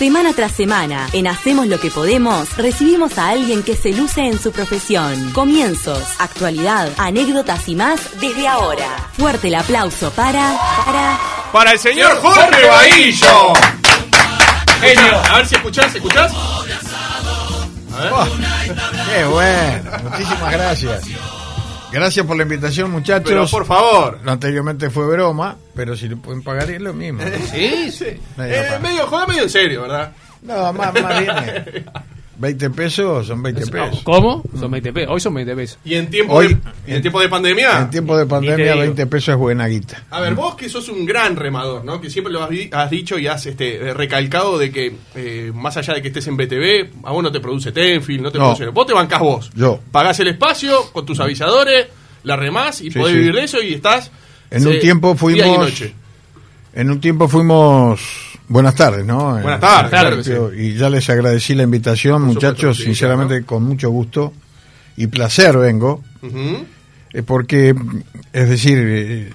Semana tras semana, en Hacemos lo que podemos, recibimos a alguien que se luce en su profesión. Comienzos, actualidad, anécdotas y más desde ahora. Fuerte el aplauso para... para... Para el señor Jorge Bahillo. Genio. A ver si escuchás, ¿escuchás? A ver. Oh, qué bueno, muchísimas gracias. Gracias por la invitación, muchachos. Pero por favor. Anteriormente fue broma, pero si le pueden pagar es lo mismo. ¿no? Sí, sí. Eh, medio, joda medio en serio, ¿verdad? No, más, más bien. eh, 20 pesos son 20 pesos. ¿Cómo? Son 20 pesos. Hoy son 20 pesos. Y en tiempo, Hoy- de, en tiempo de pandemia. En tiempo de pandemia, digo. 20 pesos es buena guita. A ver, vos que sos un gran remador, ¿no? Que siempre lo has, di- has dicho y has este, recalcado de que, eh, más allá de que estés en BTV, a vos no te produce Tenfield, no te No. produce... Vos te bancás vos. Yo. Pagás el espacio con tus avisadores, la remás y Sí, podés sí. vivir de eso y estás... En un eh, tiempo día y fuimos- noche. En un tiempo fuimos. Buenas tardes, ¿no? Buenas Eh, tardes, claro sí. Y ya les agradecí la invitación, Por muchachos. supuesto, sinceramente, claro. con mucho gusto y placer vengo. Eh, porque es decir eh,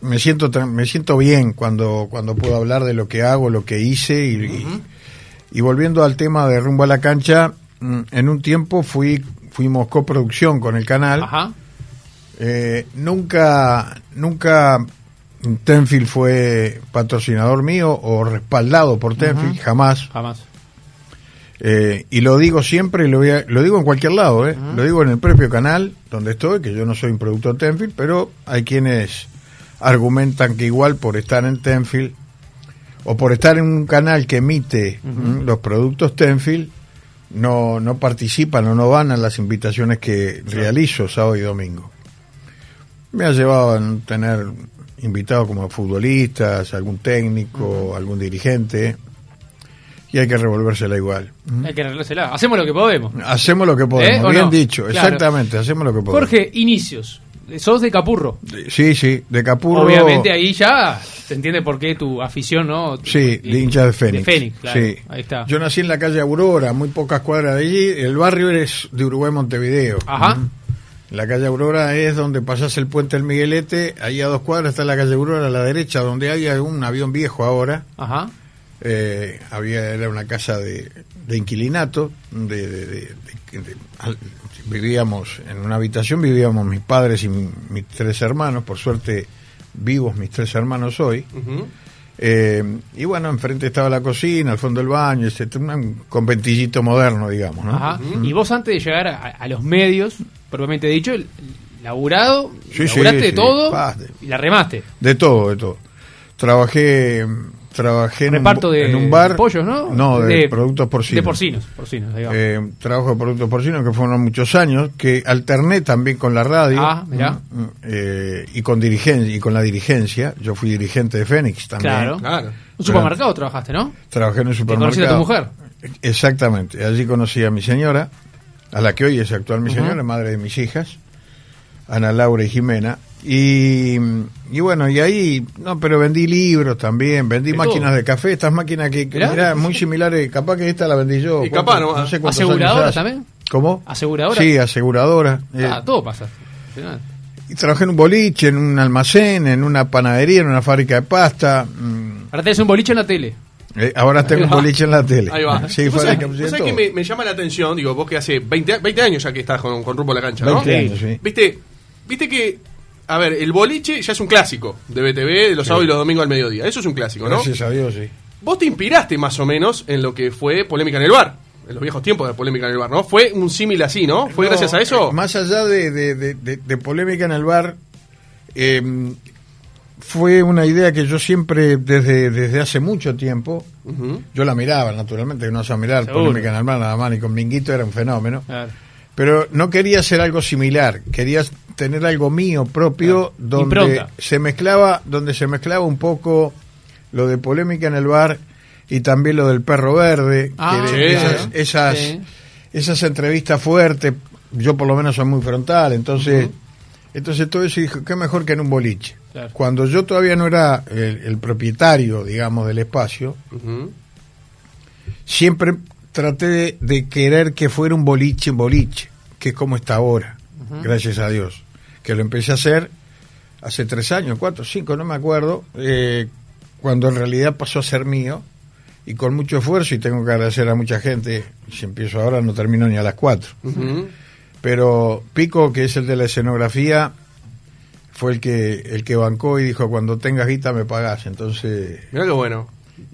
me siento me siento bien cuando cuando puedo hablar de lo que hago lo que hice y, y- y volviendo al tema de rumbo a la cancha mm, en un tiempo fui fuimos coproducción con el canal Ajá. Eh, nunca nunca Tenfield fue patrocinador mío o respaldado por Tenfield jamás Jamás. eh, y lo digo siempre, y lo, voy a- lo digo en cualquier lado, ¿eh? lo digo en el propio canal donde estoy, que yo no soy un productor Tenfield, pero hay quienes argumentan que igual por estar en Tenfield o por estar en un canal que emite los productos Tenfield, no, no participan o no van a las invitaciones que realizo sábado y domingo. Me ha llevado a tener invitados como futbolistas, algún técnico, algún dirigente, y hay que revolvérsela igual. Hay que arreglársela. Hacemos lo que podemos. Hacemos lo que podemos, ¿Eh? ¿O bien no? dicho, Claro. exactamente, hacemos lo que podemos. Jorge, inicios. Sos de Capurro. Sí, sí, de Capurro. Obviamente ahí ya se entiende por qué tu afición, ¿no? Sí, de hincha de Fénix. De Fénix, claro. Sí. Ahí está. Yo nací en la calle Aurora, muy pocas cuadras de allí. El barrio es de Uruguay Montevideo. Ajá. La calle Aurora es donde pasás el puente del Miguelete. Ahí a dos cuadras está la calle Aurora a la derecha, donde hay un avión viejo ahora. Ajá. Eh, había era una casa de, de inquilinato de, de- vivíamos en una habitación vivíamos mis padres y mi- mis tres hermanos por suerte vivos mis tres hermanos hoy. Eh, y bueno enfrente estaba la cocina al fondo el baño etcétera, un conventillito moderno digamos ¿no? Ajá. Y vos antes de llegar a, a los medios, propiamente dicho, laburado, Sí, sí, laburaste de sí. todo Pa, de- y la remaste. de todo de todo trabajé trabajé en, Reparto un, de en un bar pollos, ¿no? no de, De- productos porcinos De porcinos, porcinos, digamos. Eh, trabajo de productos porcinos que fueron muchos años, que alterné también con la radio Ah, mirá. mm, mm, eh, y con dirigencia y con la dirigencia. Yo fui dirigente de Fénix también. claro. Claro. Un supermercado trabajaste, ¿no? Trabajé en un supermercado. conociste a tu mujer. Exactamente. Allí conocí a mi señora, a la que hoy es actual mi señora, madre de mis hijas, Ana Laura y Jimena. Y, y bueno, y ahí, no, pero vendí libros también, vendí máquinas de café, estas máquinas que, que muy similares, capaz que esta la vendí yo. Y capaz, ¿cuánto? ¿no? sé ¿Aseguradora también? ¿Cómo? ¿Aseguradora? Sí, aseguradora. Eh, Ah, todo pasa. y trabajé en un boliche, en un almacén, en una panadería, en una fábrica de pasta. mm, Ahora tenés un boliche en la tele. Eh, ahora tengo un boliche en la tele. Ahí va. Sí, ¿Vos sabés- vos sabés que me, me llama la atención, digo, vos que hace 20, a- 20 años ya que estás con, con rumbo a la cancha, ¿no? 20 años, sí. Viste, viste que, a ver, el boliche ya es un clásico de BTV, de los sábados y los domingos al mediodía. Eso es un clásico, ¿no? Gracias a Dios, sí. Vos te inspiraste más o menos en lo que fue polémica en el bar, en los viejos tiempos de polémica en el bar, ¿no? Fue un símil así, ¿no? ¿Fue No, gracias a eso? eh, Más allá de, de- de- de- de polémica en el bar, eh, fue una idea que yo siempre, desde, desde hace mucho tiempo, yo la miraba, naturalmente, que no a mirar Seguro. polémica en el bar nada más, ni con Minguito era un fenómeno. Claro. Pero no quería hacer algo similar, quería tener algo mío propio donde Impronta. se mezclaba, donde se mezclaba un poco lo de polémica en el bar y también lo del perro verde, Ah, que sí, esas, sí. esas, Sí. esas entrevistas fuertes, yo por lo menos soy muy frontal, entonces, entonces todo eso dijo, qué mejor que en un boliche. Claro. Cuando yo todavía no era el, el propietario, digamos, del espacio, siempre traté de, de querer que fuera un boliche en boliche, que es como está ahora, gracias a Dios. Que lo empecé a hacer hace tres años, cuatro, cinco, no me acuerdo, eh, cuando en realidad pasó a ser mío y con mucho esfuerzo y tengo que agradecer a mucha gente. Si empiezo ahora no termino ni a las 4. Ujú. Pero Pico, que es el de la escenografía, fue el que el que bancó y dijo, cuando tengas guita me pagás. Entonces... Mirá qué bueno.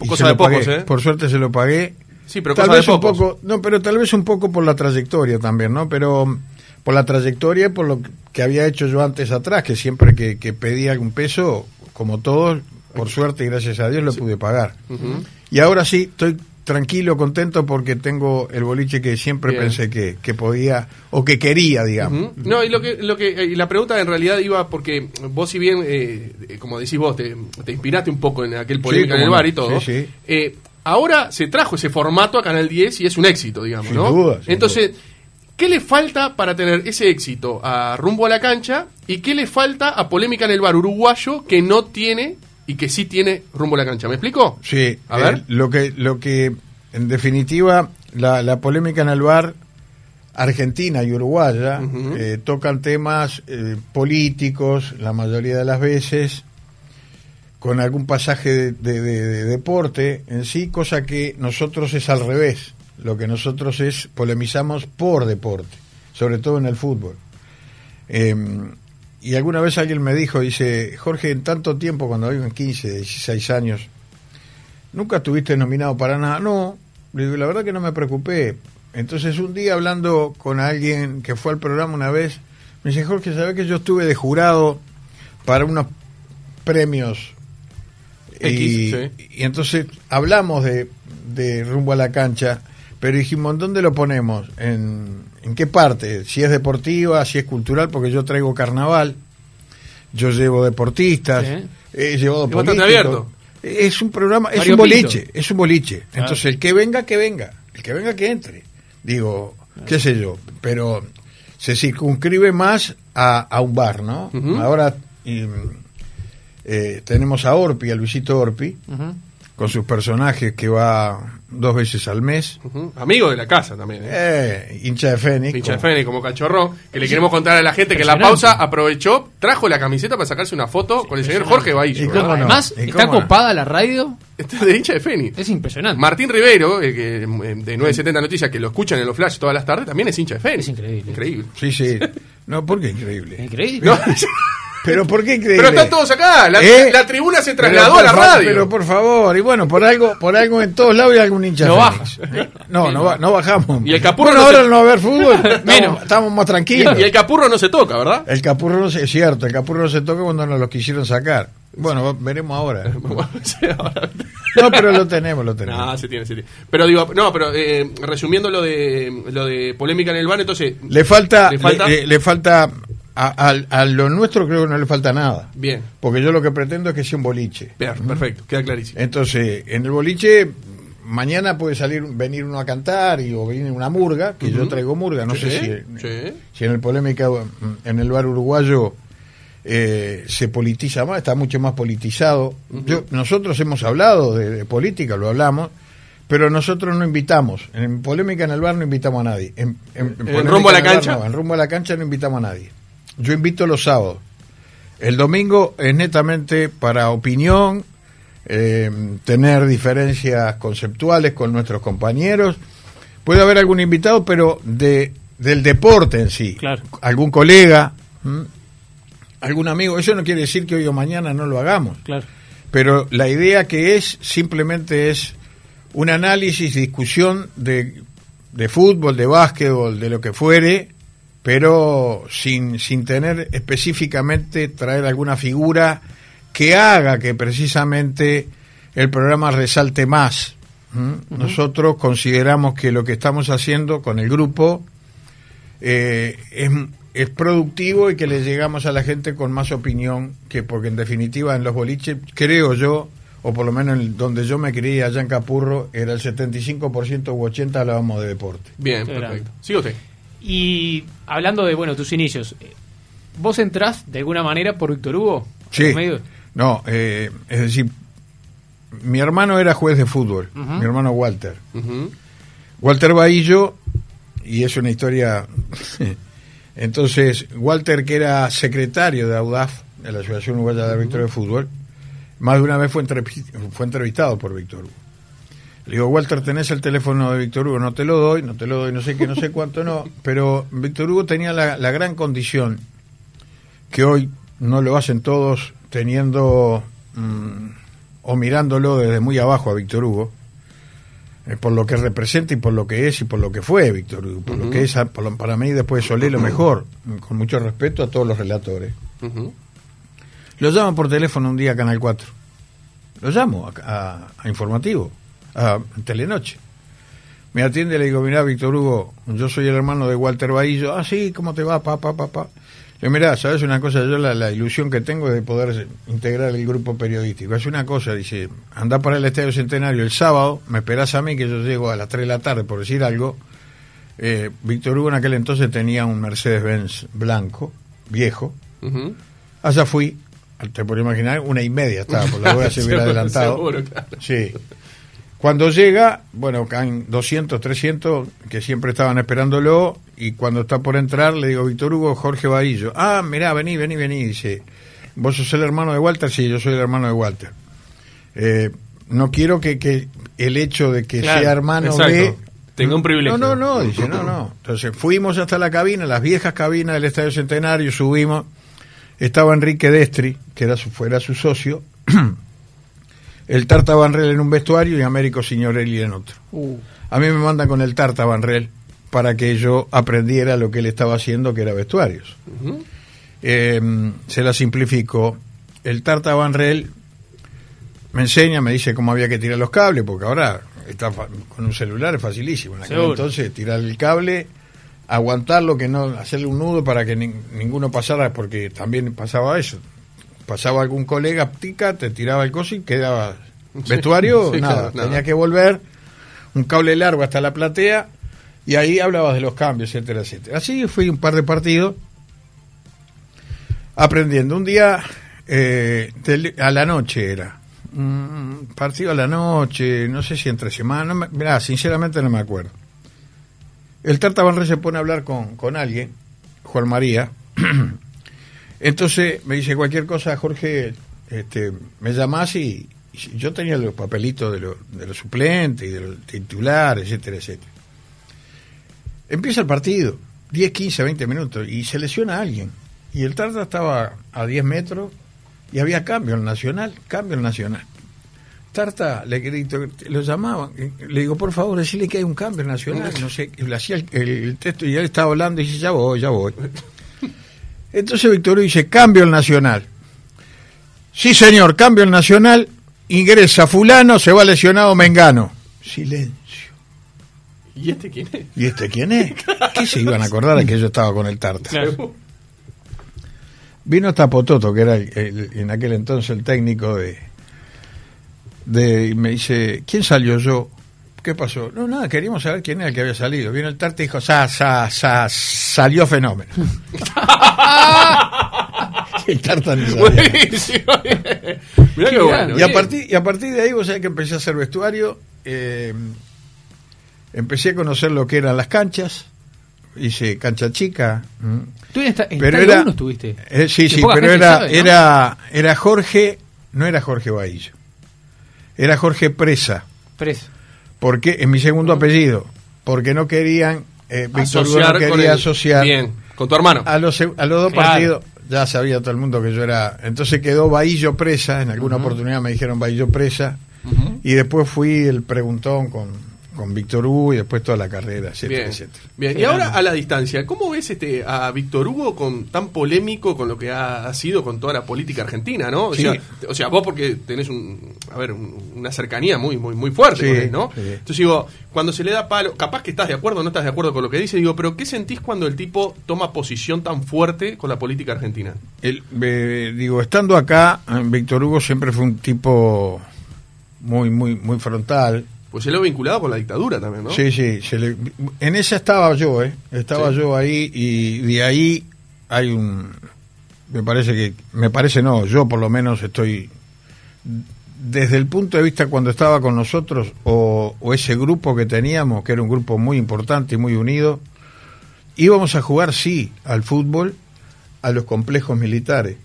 Cosa de pagué. pocos, ¿eh? Por suerte se lo pagué. Sí, pero tal cosa vez de un poco, no, pero tal vez un poco por la trayectoria también, ¿no? Pero mm, por la trayectoria y por lo que había hecho yo antes atrás, que siempre que, que pedía algún peso, como todos, por suerte y gracias a Dios lo pude pagar. Y ahora sí, estoy tranquilo, contento porque tengo el boliche que siempre Bien. pensé que, que podía o que quería, digamos. No, y lo que, lo que y la pregunta en realidad iba porque vos si bien, eh, eh, como decís vos, te, te inspiraste un poco en aquel polémica en el bar y todo, Sí, sí. eh, ahora se trajo ese formato a Canal 10 y es un éxito, digamos, Sin ¿no? duda, Entonces, ¿qué le falta para tener ese éxito a Rumbo a la Cancha y qué le falta a Polémica en el Bar uruguayo que no tiene y que sí tiene Rumbo a la Cancha? ¿Me explico? Sí, A eh, ver. lo que lo que en definitiva la, la polémica en el bar argentina y uruguaya eh, tocan temas eh, políticos la mayoría de las veces con algún pasaje de, de- de- de deporte en sí, cosa que nosotros es al revés. Lo que nosotros es polemizamos por deporte, sobre todo en el fútbol. Eh, y alguna vez alguien me dijo, dice, Jorge, en tanto tiempo, cuando vivo en 15, 16 años, ¿nunca estuviste nominado para nada? No, le digo, la verdad que no me preocupé. Entonces un día hablando con alguien que fue al programa una vez, me dice, Jorge, ¿sabes que yo estuve de jurado para unos premios? X, y, sí. y entonces hablamos de, de rumbo a la cancha, pero dijimos, ¿dónde lo ponemos? ¿En, ¿En qué parte? Si es deportiva, si es cultural, porque yo traigo carnaval, yo llevo deportistas, Sí. he llevado políticos. abierto. Es un programa, es un boliche, Pinto. es un boliche. Claro. Entonces el que venga, que venga, el que venga, que entre. Digo, qué sé yo, pero se circunscribe más a, a un bar, ¿no? Ahora y, eh, tenemos a Orpi, a Luisito Orpi, Ujú. Con sus personajes que va dos veces al mes. Amigo de la casa también, ¿eh? Eh, hincha de Fénix. Pincha de Fénix, como cachorro, que le queremos contar a la gente que en la pausa aprovechó, trajo la camiseta para sacarse una foto con el señor Jorge ¿Y Baillo. no? Además, ¿Y está copada la radio. Este es de hincha de Fénix. Es impresionante. Martín Ribeiro, el que, eh, de 970 Noticias, que lo escuchan en los flash todas las tardes, también es hincha de Fénix. Es increíble. Increíble. Sí, sí. No, ¿por qué increíble? Increíble. No, Pero ¿por qué increíble? pero están todos acá. La, ¿Eh? la tribuna se trasladó a la radio. Pero por favor, y bueno, por algo, por algo en todos lados hay algún hincha. No Fénix. No, no, no bajamos. Y el Capurro Bueno, no ahora se- no va a haber fútbol. Estamos, Menos. estamos más tranquilos. y el capurro no se toca, ¿verdad? El capurro no se, es cierto, el capurro no se toca cuando nos lo quisieron sacar. Bueno, veremos ahora. No, pero lo tenemos, lo tenemos. no, se tiene, se tiene. Pero digo, no, pero eh, resumiendo lo de lo de polémica en el bar, entonces, Le falta, ¿Le falta? le, le falta a, a- a lo nuestro creo que no le falta nada. bien, Porque yo lo que pretendo es que sea un boliche. per- perfecto, queda clarísimo. Entonces, en el boliche, mañana puede salir, venir uno a cantar y, o venir una murga, que yo traigo murga, no Sí, sé si, sí. si en el polémica, mm, en el bar uruguayo eh, se politiza más, está mucho más politizado. yo, nosotros hemos hablado de, de política, lo hablamos, pero nosotros no invitamos. En polémica en el bar no invitamos a nadie. En, en- rumbo a la cancha? no, en rumbo a la cancha no invitamos a nadie. Yo invito los sábados. El domingo es netamente para opinión, eh, tener diferencias conceptuales con nuestros compañeros. Puede haber algún invitado, pero de del deporte en sí. Claro. Algún colega, ¿m? algún amigo. Eso no quiere decir que hoy o mañana no lo hagamos. Claro. Pero la idea que es simplemente es un análisis, discusión de, de fútbol, de básquetbol, de lo que fuere, pero sin, sin tener específicamente traer alguna figura que haga que precisamente el programa resalte más. Nosotros consideramos que lo que estamos haciendo con el grupo eh, es, es productivo y que le llegamos a la gente con más opinión que porque en definitiva en los boliches creo yo o por lo menos en donde yo me crié allá en Capurro era el 75% u 80% hablábamos de deporte Bien, perfecto. Sigue usted. Y hablando de, bueno, tus inicios, ¿vos entrás de alguna manera por Víctor Hugo? sí no eh, es decir mi hermano era juez de fútbol mi hermano Walter Ujú. Walter Bahillo, y es una historia. Entonces, Walter, que era secretario de AUDAF, de la Asociación Uruguaya de Árbitros de Fútbol, más de una vez fue, fue entrevistado por Víctor Hugo. Le digo, Walter, tenés el teléfono de Víctor Hugo, no te lo doy, no te lo doy, no sé qué, no sé cuánto, no. Pero Víctor Hugo tenía la, la gran condición, que hoy no lo hacen todos teniendo mm, o mirándolo desde muy abajo a Víctor Hugo, eh, por lo que representa y por lo que es y por lo que fue Víctor Hugo, por lo que es por lo- para mí después de Solé lo mejor, con mucho respeto a todos los relatores. Ujú. Lo llamo por teléfono un día a Canal 4. Lo llamo a, a- a informativo, a, Telenoche. Me atiende y le digo, mirá, Víctor Hugo, yo soy el hermano de Walter Bahillo. Ah, sí, ¿cómo te va, papá, papá? Le digo, mirá, ¿sabes una cosa? Yo la, la ilusión que tengo es de poder integrar el grupo periodístico. Es una cosa, dice, anda para el Estadio Centenario el sábado, me esperás a mí que yo llego a las 3 de la tarde, por decir algo. Eh, Víctor Hugo en aquel entonces tenía un Mercedes-Benz blanco, viejo. Allá fui, te puedo imaginar, una y media estaba, por la hueá se hubiera Seguro, adelantado. seguro, claro. Sí. Cuando llega, bueno, caen 200, 300 que siempre estaban esperándolo y cuando está por entrar le digo, Víctor Hugo, Jorge Bahillo. Ah, mirá, vení, vení, vení. Dice, ¿vos sos el hermano de Walter? Sí, yo soy el hermano de Walter. Eh, no quiero que, que el hecho de que Claro, sea hermano exacto. de... Tenga un privilegio. No, no, no, dice, no, no. Entonces fuimos hasta la cabina, las viejas cabinas del Estadio Centenario, subimos. Estaba Enrique Destri, que era su, fuera su socio. el Tarta Banrel en un vestuario y Américo Signorelli en otro. Uh, A mí me mandan con el Tarta Banrel para que yo aprendiera lo que él estaba haciendo, que era vestuarios. Eh, se la simplifico. El Tarta Banrel me enseña, me dice cómo había que tirar los cables, porque ahora está con un celular es facilísimo. En aquel entonces tirar el cable, aguantarlo, que no hacerle un nudo para que nin- ninguno pasara, porque también pasaba eso. Pasaba algún colega, tica, te tiraba el coso y quedaba vestuario, sí, nada. claro. Tenía que volver un cable largo hasta la platea y ahí hablabas de los cambios, etcétera, etcétera. Así fui un par de partidos aprendiendo. Un día eh, a la noche era. Un partido a la noche, no sé si entre semana, no mirá, sinceramente no me acuerdo. El Tarta Banre se pone a hablar con, con alguien, Juan María. Entonces me dice cualquier cosa, Jorge, este, me llamás y, y yo tenía los papelitos de, los de los suplentes y de los titulares, etcétera, etcétera. Empieza el partido, 10, 15, 20 minutos, y se lesiona a alguien. Y el Tarta estaba a 10 metros y había cambio en Nacional, cambio en Nacional. Tarta, le grito, lo llamaban, le digo, por favor, decirle que hay un cambio en Nacional, no sé, le hacía el, el- el texto y él estaba hablando y dice, ya voy, ya voy. Entonces Victorio dice, cambio el Nacional. Sí, señor, cambio el Nacional, ingresa fulano, se va lesionado Mengano. Silencio. ¿Y este quién es? ¿Y este quién es? ¿Qué se iban a acordar de que yo estaba con el Tarta? claro. Vino Tapototo, que era el- el- en aquel entonces el técnico de, de. Y me dice, ¿quién salió yo? ¿Qué pasó? No, nada, queríamos saber quién era el que había salido. Vino el Tarta y dijo, sa, sa, sa, salió fenómeno. el Tarta ni sabía. Buenísimo. Mirá qué bueno. Y a, bien. partir, y a partir de ahí, vos sabés que empecé a hacer vestuario, eh, empecé a conocer lo que eran las canchas, hice cancha chica. ¿Tú en esta, en Pero era- Uno estuviste? Eh, sí, Que sí, pero era, sabe, ¿no? era, era Jorge, no era Jorge Bahillo, era Jorge Presa, Preso. Porque en mi segundo apellido, porque no querían, eh, Víctor Hugo con quería el- asociar Bien, con tu hermano. a los, a los dos Claro. partidos, ya sabía todo el mundo que yo era, entonces quedó Bahillo Presa, en alguna oportunidad me dijeron Bahillo Presa, y después fui el preguntón con, con Víctor Hugo y después toda la carrera, etcétera, Bien, etcétera. bien. Y ahora a la distancia, ¿cómo ves este a Víctor Hugo con tan polémico con lo que ha, ha sido con toda la política argentina, no? O, Sí. sea, o sea, vos porque tenés un, a ver, un- una cercanía muy muy muy fuerte Sí, con él, ¿no? sí. Entonces digo, cuando se le da palo, capaz que estás de acuerdo o no estás de acuerdo con lo que dice, digo, pero ¿qué sentís cuando el tipo toma posición tan fuerte con la política argentina? El- eh, digo, estando acá, eh, Víctor Hugo siempre fue un tipo muy, muy, muy frontal. Pues se lo ha vinculado con la dictadura también, ¿no? Sí, sí. se le- en esa estaba yo, ¿eh? Estaba Sí. yo ahí y de ahí hay un... Me parece que... Me parece no, yo por lo menos estoy... Desde el punto de vista cuando estaba con nosotros o, o ese grupo que teníamos, que era un grupo muy importante y muy unido, íbamos a jugar, sí, al fútbol, a los complejos militares.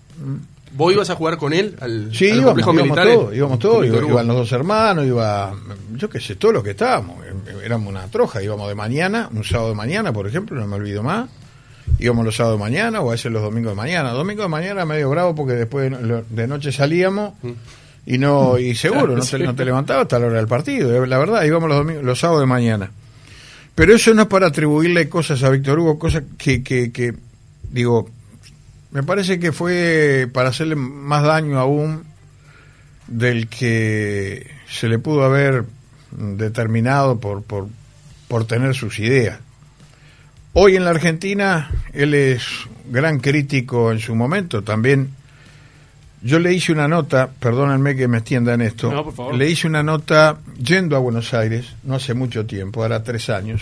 ¿Vos ibas a jugar con él al, Sí, al íbamos, complejo íbamos militar? todos, íbamos todos, iba- iban los dos hermanos, iba, yo qué sé, todos los que estábamos, eh, éramos una troja, íbamos de mañana, un sábado de mañana, por ejemplo, no me olvido más, íbamos los sábados de mañana o a veces los domingos de mañana, domingo de mañana medio bravo porque después de, no- de noche salíamos y no, y seguro, no te, no te levantabas hasta la hora del partido, eh, la verdad, íbamos los, domingos, los sábados de mañana. Pero eso no es para atribuirle cosas a Víctor Hugo, cosas que, que, que digo, me parece que fue para hacerle más daño aún del que se le pudo haber determinado por, por, por tener sus ideas. Hoy en la Argentina él es gran crítico en su momento, también yo le hice una nota, perdónenme que me extienda en esto, No, por favor. le hice una nota yendo a Buenos Aires, no hace mucho tiempo, ahora tres años,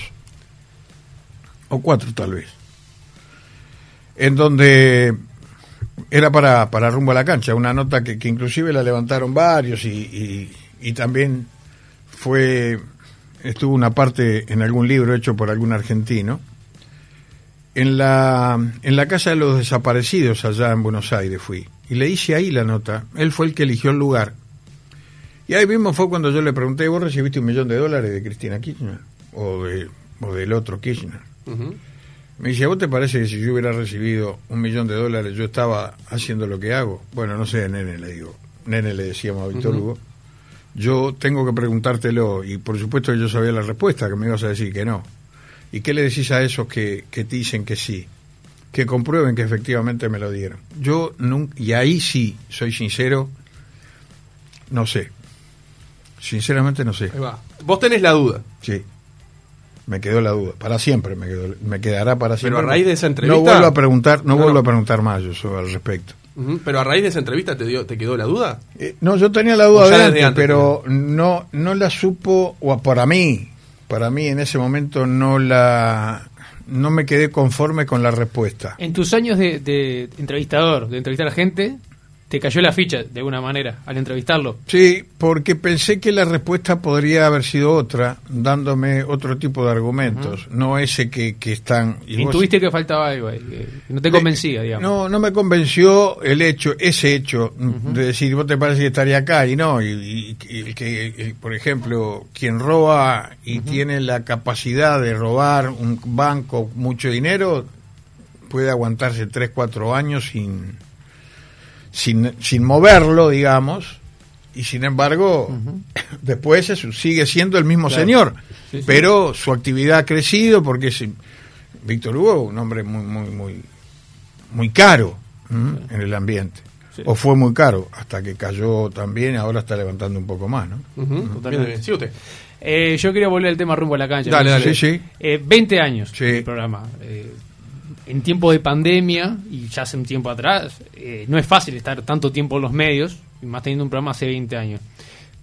o cuatro tal vez, en donde era para, para rumbo a la cancha, una nota que, que inclusive la levantaron varios y, y- también fue, estuvo una parte en algún libro hecho por algún argentino, en la, en la casa de los desaparecidos allá en Buenos Aires fui, y le hice ahí la nota, él fue el que eligió el lugar, y ahí mismo fue cuando yo le pregunté, ¿vos recibiste un millón de dólares de Cristina Kirchner? O, de, o del otro Kirchner. Ujú. Me dice, ¿a vos te parece que si yo hubiera recibido un millón de dólares yo estaba haciendo lo que hago? Bueno, no sé, nene, le digo. Nene le decíamos a Víctor. Hugo. Yo tengo que preguntártelo y por supuesto que yo sabía la respuesta, que me ibas a decir que no. ¿Y qué le decís a esos que, que te dicen que sí? Que comprueben que efectivamente me lo dieron. Yo nunca, y ahí sí, soy sincero, no sé. Sinceramente no sé. Ahí va. Vos tenés la duda. Sí. Me quedó la duda. Para siempre me, quedó, me quedará para siempre. a raíz de esa No entrevista- vuelvo a preguntar, no, No, vuelvo no. a preguntar más yo sobre al respecto. Pero a raíz de esa entrevista te, dio, te quedó la duda. Eh, no, yo tenía la duda de antes, pero no, no la supo, o para mí, para mí en ese momento no la, no me quedé conforme con la respuesta. En tus años de, de entrevistador, de entrevistar a gente, te cayó la ficha de alguna manera al entrevistarlo. Sí, porque pensé que la respuesta podría haber sido otra, dándome otro tipo de argumentos, no ese que, que están... y vos- Intuiste que faltaba algo ahí, que no te convencía, digamos. No, no me convenció el hecho, ese hecho, de decir, vos te parece que estaría acá y no, y, y- y que, por ejemplo, quien roba y tiene la capacidad de robar un banco mucho dinero, puede aguantarse 3, 4 años sin, sin, sin moverlo, digamos, y sin embargo, después eso sigue siendo el mismo Claro. señor, Sí, sí. pero su actividad ha crecido porque es Víctor Hugo, un hombre muy, muy, muy, muy caro ¿m? en el ambiente. Sí. O fue muy caro, hasta que cayó también, ahora está levantando un poco más, ¿no? Ujú. Totalmente. Bien, bien. Sí, usted. Eh, yo quería volver al tema rumbo a la cancha. Dale, dale. Sí, sí. Eh, 20 años Sí. el programa. Eh, en tiempo de pandemia, y ya hace un tiempo atrás, eh, no es fácil estar tanto tiempo en los medios, y más teniendo un programa hace 20 años.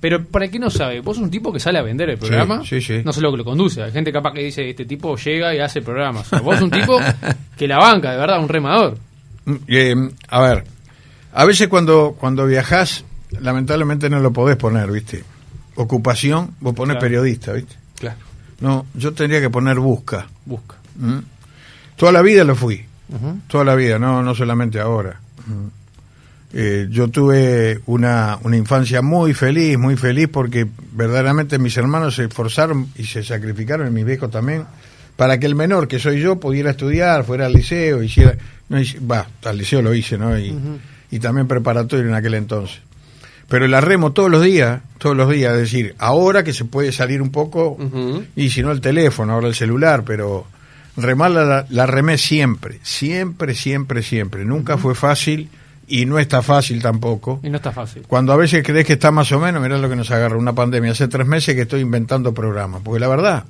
Pero para que no sabe, vos sos un tipo que sale a vender el programa, sí, sí. no sé lo que lo conduce. Hay gente capaz que dice, este tipo llega y hace programas. O sea, vos sos un tipo que la banca, de verdad, un remador. Mm, eh, a ver, a veces cuando, cuando viajás, lamentablemente no lo podés poner, ¿viste? Ocupación, vos Claro. periodista, ¿viste? Claro. No, yo tendría que poner busca. Busca. ¿m? Toda la vida lo fui. Toda la vida, no, no solamente ahora. Eh, yo tuve una, una infancia muy feliz, muy feliz porque verdaderamente mis hermanos se esforzaron y se sacrificaron, y mis viejos también, para que el menor, que soy yo, pudiera estudiar, fuera al liceo, hiciera, no, hice- va, al liceo lo hice, ¿no? Y, y también preparatorio en aquel entonces. Pero la remo todos los días, todos los días, es decir, ahora que se puede salir un poco, y si no el teléfono, ahora el celular, pero remar la, la remé siempre, siempre, siempre, siempre. Nunca fue fácil y no está fácil tampoco. Y no está fácil. Cuando a veces crees que está más o menos, mirá lo que nos agarra una pandemia. Hace tres meses que estoy inventando programas, porque la verdad,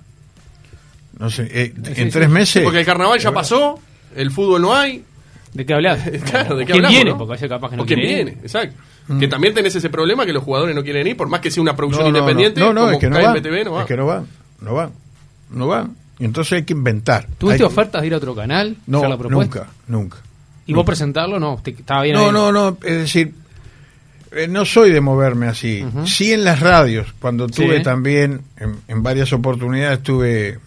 no sé, eh, Sí, en sí. tres meses... Porque el carnaval ya pasó, el fútbol no hay. ¿De qué hablas? Claro, ¿de qué ¿Quién hablamos, viene? no? Porque capaz que no o quién ir. viene, exacto. Que también tenés ese problema que los jugadores no quieren ir, por más que sea una producción No, no, independiente, no, no, como es que no van, no va. es que no van, no van, no van. Y entonces hay que inventar. ¿Tuviste Hay- ofertas de ir a otro canal? No, la nunca, nunca. ¿Y vos presentarlo? No, te- estaba bien No, ahí. no, no, es decir, eh, no soy de moverme así. Sí en las radios, cuando tuve Sí. también, en, en varias oportunidades tuve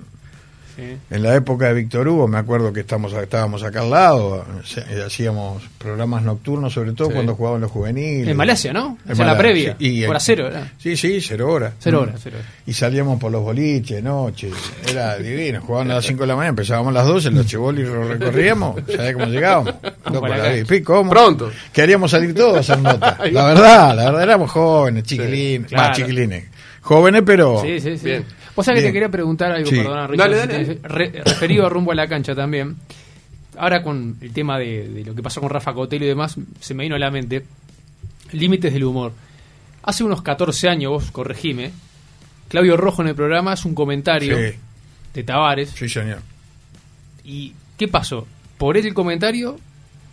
Sí. En la época de Víctor Hugo, me acuerdo que estamos, estábamos acá al lado, eh, hacíamos programas nocturnos, sobre todo Sí. cuando jugaban los juveniles. En Malasia, ¿no? En la previa. sí. Eh, cero, ¿verdad? Sí, sí, cero horas. Cero Mm. horas, cero horas. Y salíamos por los boliches, noche, era divino. Jugaban a las 5 de la mañana, empezábamos a las 12, los chibolis lo recorríamos, ¿sabés cómo llegábamos? Loco, ¿cómo? Pronto. Queríamos salir todos a hacer nota. La verdad, la verdad, éramos jóvenes, chiquilines, claro. más chiquilines. Jóvenes, pero... Sí, sí, sí. Bien. Vos sabés que Bien. te quería preguntar algo, Sí. perdona, Richard, Dale, si dale, tenés- re- referido a rumbo a la cancha también. Ahora con el tema de, de lo que pasó con Rafa Cotelo y demás, se me vino a la mente límites del humor. Hace unos 14 años, vos corregime, Claudio Rojo en el programa hace un comentario Sí, de Tavares. sí, señor. ¿Y qué pasó? Por él el comentario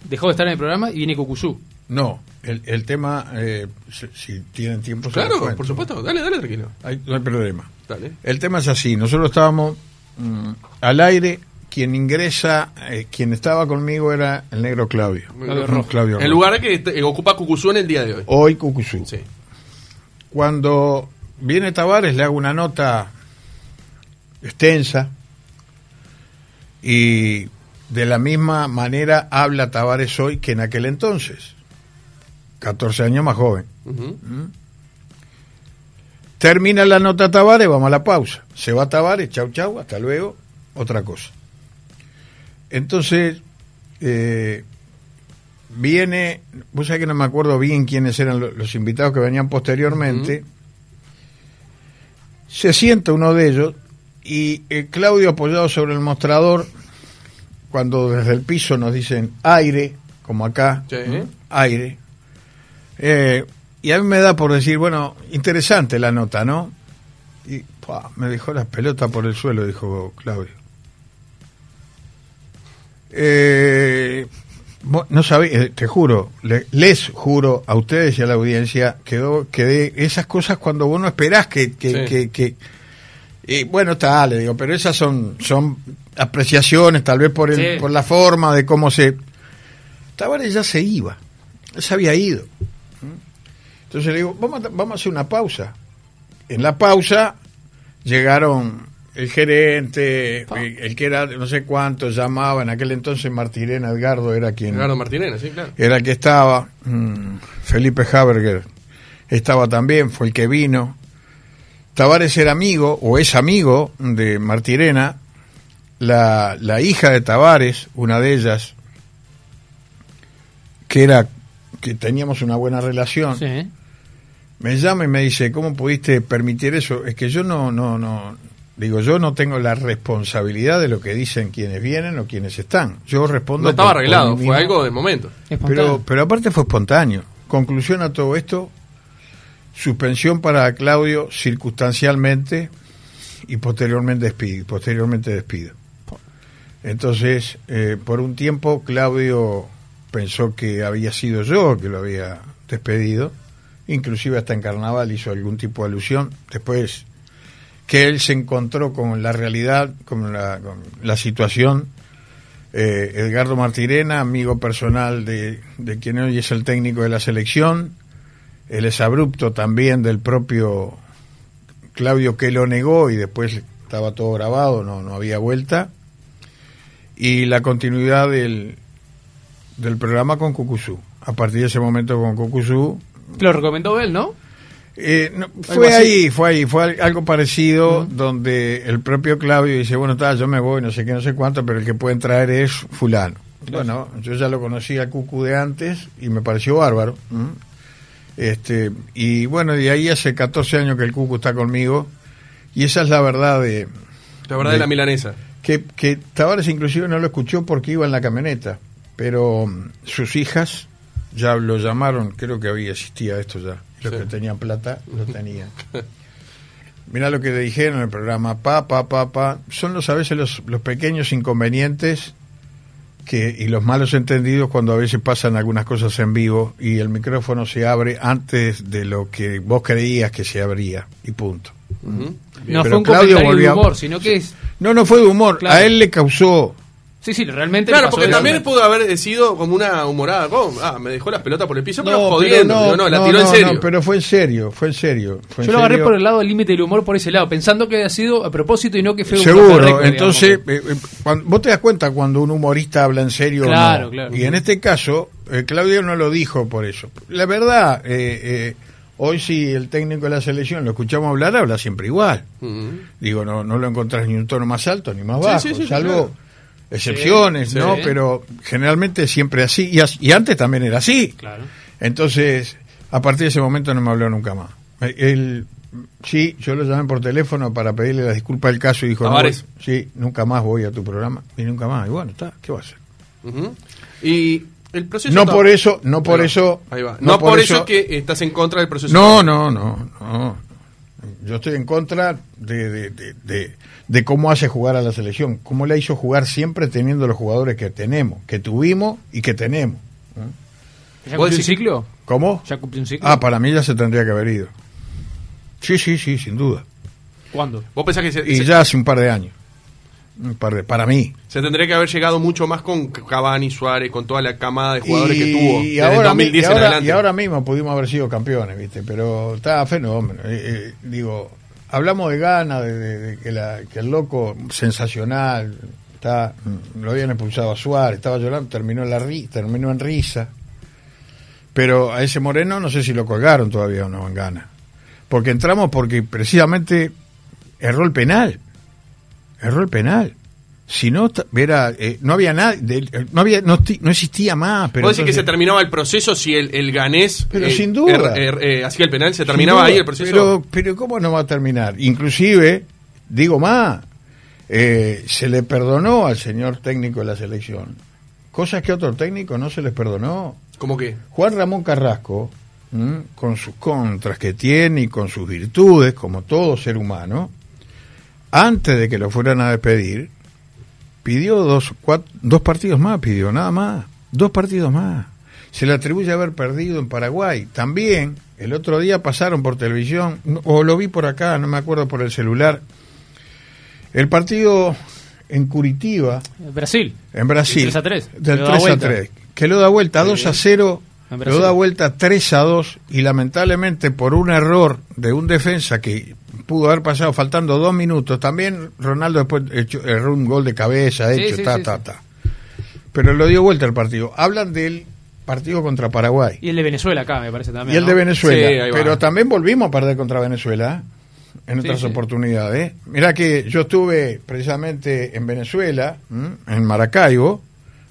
dejó de estar en el programa y viene Cucuzú. No, el, el tema, eh, si, si tienen tiempo, Claro, por supuesto. Dale, dale, tranquilo. Hay- no hay problema. Dale. El tema es así, nosotros estábamos mm, al aire, quien ingresa, eh, quien estaba conmigo era el negro Claudio. Claudio Rojo. Claudio El Rojo. lugar que eh, ocupa Cucuzú en el día de hoy. Hoy Cucuzú. Sí. Cuando viene Tavares le hago una nota extensa y de la misma manera habla Tavares hoy que en aquel entonces, 14 años más joven. Ujú. Termina la nota Tavares, vamos a la pausa. Se va Tavares, chau chau, hasta luego, otra cosa. Entonces, eh, viene, vos sabés que no me acuerdo bien quiénes eran lo- los, invitados que venían posteriormente. Se sienta uno de ellos y eh, Claudio apoyado sobre el mostrador, cuando desde el piso nos dicen aire, como acá, Sí. ¿m? aire. Eh, y a mí me da por decir, bueno, interesante la nota, ¿no? Y ¡pua! me dejó las pelotas por el suelo, dijo Claudio. Eh, no sabía, te juro, le- les juro a ustedes y a la audiencia quedó, que de esas cosas cuando vos no esperás que, que, Sí. que, que- y bueno, está, le digo, pero esas son, son apreciaciones, tal vez por, el, Sí. por la forma de cómo se... Tavares ya se iba, ya se había ido. Entonces le digo, vamos a, vamos a hacer una pausa. En la pausa llegaron el gerente, el, el que era no sé cuánto, llamaba, en aquel entonces Martirena Edgardo era quien Edgardo Martínez, sí, claro. era el que estaba, mm, Felipe Haberger estaba también, fue el que vino. Tavares era amigo, o es amigo de Martirena, la, la hija de Tavares, una de ellas, que era que teníamos una buena relación, Sí. Me llama y me dice, ¿cómo pudiste permitir eso? Es que yo no, no, no, digo, yo no tengo la responsabilidad de lo que dicen quienes vienen o quienes están. Yo respondo. No estaba por- arreglado, fue mismo. algo del momento. Espontáneo. Pero, pero aparte fue espontáneo. Conclusión a todo esto, suspensión para Claudio circunstancialmente y posteriormente despido. Posteriormente despido. Entonces, eh, por un tiempo Claudio pensó que había sido yo que lo había despedido, inclusive hasta en carnaval hizo algún tipo de alusión. Después que él se encontró con la realidad, con la, situación, eh, Edgardo Martirena, amigo personal de, de quien hoy es el técnico de la selección, él es abrupto también del propio Claudio que lo negó y después estaba todo grabado, no, no había vuelta, y la continuidad del, del programa con Cucuzú. A partir de ese momento con Cucuzú, Lo recomendó él, ¿no? eh, no, fue ahí, fue ahí, fue al- algo parecido donde el propio Claudio dice, bueno, está, yo me voy, no sé qué, no sé cuánto, pero el que pueden traer es fulano. Bueno, yo ya lo conocía al Cucu de antes y me pareció bárbaro. Este, y bueno, de ahí hace 14 años que el Cucu está conmigo y esa es la verdad de La verdad de la milanesa. que, que Tavares inclusive no lo escuchó porque iba en la camioneta, pero mm, sus hijas ya lo llamaron, creo que había existía esto ya, los Sí. que tenían plata lo tenían. Mirá lo que le dijeron en el programa, pa, pa, pa, pa, son los a veces los, los pequeños inconvenientes que, y los malos entendidos cuando a veces pasan algunas cosas en vivo y el micrófono se abre antes de lo que vos creías que se abría y punto. No Pero fue un Claudio comentario volvió de humor, sino que es... No, no fue de humor. Claro. A él le causó Sí, sí, realmente. Claro, porque también pudo haber sido como una humorada. como, ah, me dejó las pelotas por el piso, pero No, jodiendo. pero Digo, no, la tiró en no, serio. no, pero fue en serio, fue en serio. fue en Yo lo agarré serio. por el lado del límite del humor por ese lado, pensando que había sido a propósito y no que fue un Seguro, entonces, digamos. eh, eh, cuando- vos te das cuenta cuando un humorista habla en serio Claro, o no. claro. Y en este caso, eh, Claudio no lo dijo por eso. La verdad, eh, eh, hoy si el técnico de la selección lo escuchamos hablar, habla siempre igual. Digo, no, no lo encontrás ni un tono más alto ni más Sí, bajo, sí, sí, salvo claro. Excepciones, Sí, ¿no? sí. Pero generalmente siempre así, y, as- y antes también era así. Claro. Entonces, a partir de ese momento no me habló nunca más. Eh, Él, sí, yo lo llamé por teléfono para pedirle la disculpa del caso y dijo, no, voy- sí, nunca más voy a tu programa, y nunca más. Y bueno, está, ¿qué va a hacer? Y el proceso. No está- por eso, no por eso, ahí va. No, por, eso, que estás en contra del proceso. No, no, no, no. Yo estoy en contra de, de, de, de- de cómo hace jugar a la selección, cómo la hizo jugar siempre teniendo los jugadores que tenemos, que tuvimos y que tenemos. ¿Ya ¿Vos cumplió un ciclo? ¿Cómo? ¿Ya cumplió un ciclo? Ah, para mí ya se tendría que haber ido. Sí, sí, sí, sin duda. ¿Cuándo? Vos pensás que se, Y se- ya hace un par de años. Para mí. se tendría que haber llegado mucho más con Cavani, Suárez, con toda la camada de jugadores que tuvo y desde ahora, el 2010 mi- y en ahora- adelante. y ahora mismo pudimos haber sido campeones, ¿viste? Pero está fenómeno. Eh, eh, digo, hablamos de gana, de, de- de que, la, que el loco sensacional, está, mm, lo habían expulsado a Suárez, estaba llorando, terminó, en la ri- terminó en risa. Pero a ese Moreno no sé si lo colgaron todavía o no en gana. Porque entramos porque precisamente erró el penal. Erró el penal. Si no, era, eh, no había nada, de- no, había, no, existía más. Pero Vos decís que se terminaba el proceso si el, el ganés Pero eh, sin duda. er- er- eh, hacía el penal, se terminaba duda, ahí el proceso. Pero, pero ¿cómo no va a terminar? Inclusive, digo más, eh, se le perdonó al señor técnico de la selección. Cosas que a otro técnico no se les perdonó. ¿Cómo que? Juan Ramón Carrasco, con sus contras que tiene y con sus virtudes, como todo ser humano, antes de que lo fueran a despedir, pidió dos, cuat- dos partidos más, pidió nada más, dos partidos más. Se le atribuye haber perdido en Paraguay. También, el otro día pasaron por televisión, o lo vi por acá, no me acuerdo por el celular, el partido en Curitiba, Brasil. en Brasil. El 3 a 3. Del Lo da 3 a vuelta. 3. Que lo da vuelta 2 a 0. En Lo Brasil. da vuelta 3 a 2. Y lamentablemente por un error de un defensa que pudo haber pasado faltando dos minutos. También Ronaldo después echó- erró un gol de cabeza, hecho, sí, ta, sí, ta, sí. ta. Pero lo dio vuelta el partido. Hablan del partido contra Paraguay. Y el de Venezuela acá, me parece también. Y el ¿no? de Venezuela. Pero también volvimos a perder contra Venezuela en Sí, otras oportunidades. Mira que yo estuve precisamente en Venezuela, ¿m? en Maracaibo,